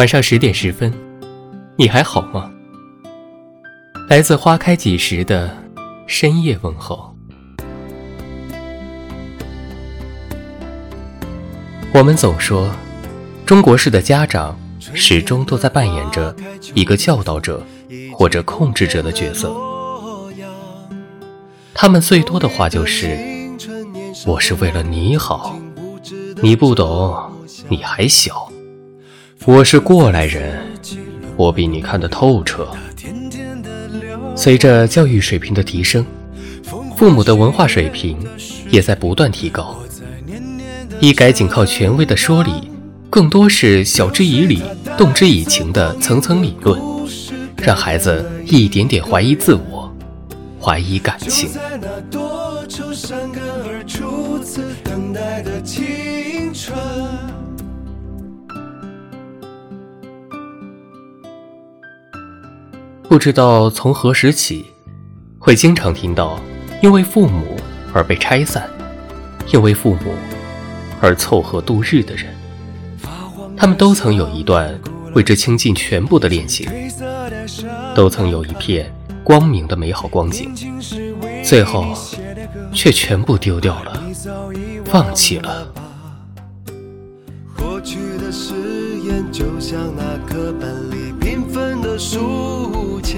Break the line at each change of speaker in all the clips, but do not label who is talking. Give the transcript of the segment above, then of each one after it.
晚上十点十分，你还好吗？来自花开几时的深夜问候。我们总说，中国式的家长始终都在扮演着一个教导者或者控制者的角色。他们最多的话就是：“我是为了你好，你不懂，你还小。我是过来人，我比你看得透彻。”随着教育水平的提升，父母的文化水平也在不断提高。一改仅靠权威的说理，更多是晓之以理、动之以情的层层理论，让孩子一点点怀疑自我，怀疑感情。不知道从何时起，会经常听到因为父母而被拆散，因为父母。而凑合度日的人，他们都曾有一段为之倾尽全部的恋情，都曾有一片光明的美好光景，最后却全部丢掉了，放弃了。过去的誓言就像那课本里缤纷的书签，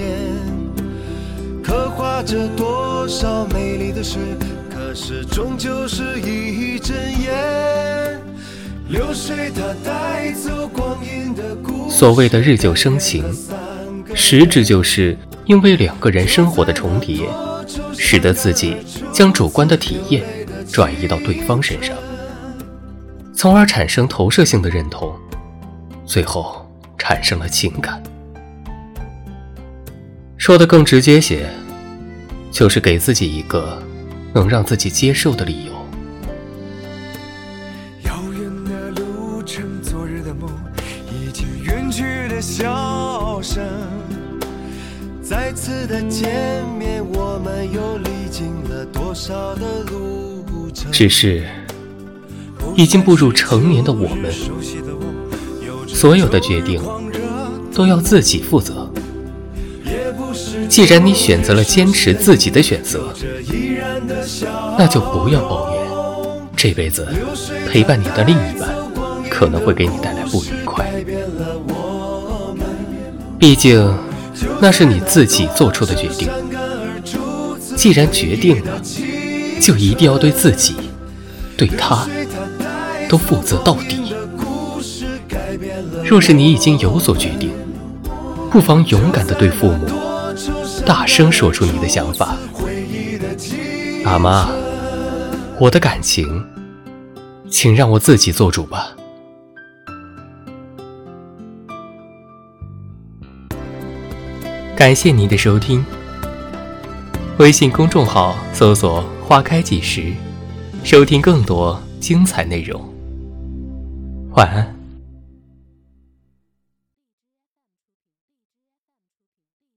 刻画着多少美丽的事。可是终究是一阵烟。流水它带走光阴的故所谓的日久生情，实质就是因为两个人生活的重叠，使得自己将主观的体验转移到对方身上，从而产生投射性的认同，最后产生了情感。说的更直接些，就是给自己一个。能让自己接受的理由。遥远的路程，昨日的梦，以及远去的笑声。再次的见面，我们又历经了多少的路程？只是，已经步入成年的我们，所有的决定都要自己负责。既然你选择了坚持自己的选择。那就不要抱怨，这辈子陪伴你的另一半可能会给你带来不愉快。毕竟那是你自己做出的决定，既然决定了，就一定要对自己、对他都负责到底。若是你已经有所决定，不妨勇敢地对父母大声说出你的想法。阿妈，我的感情，请让我自己做主吧。感谢您的收听。微信公众号搜索“花开几时”，收听更多精彩内容。晚安。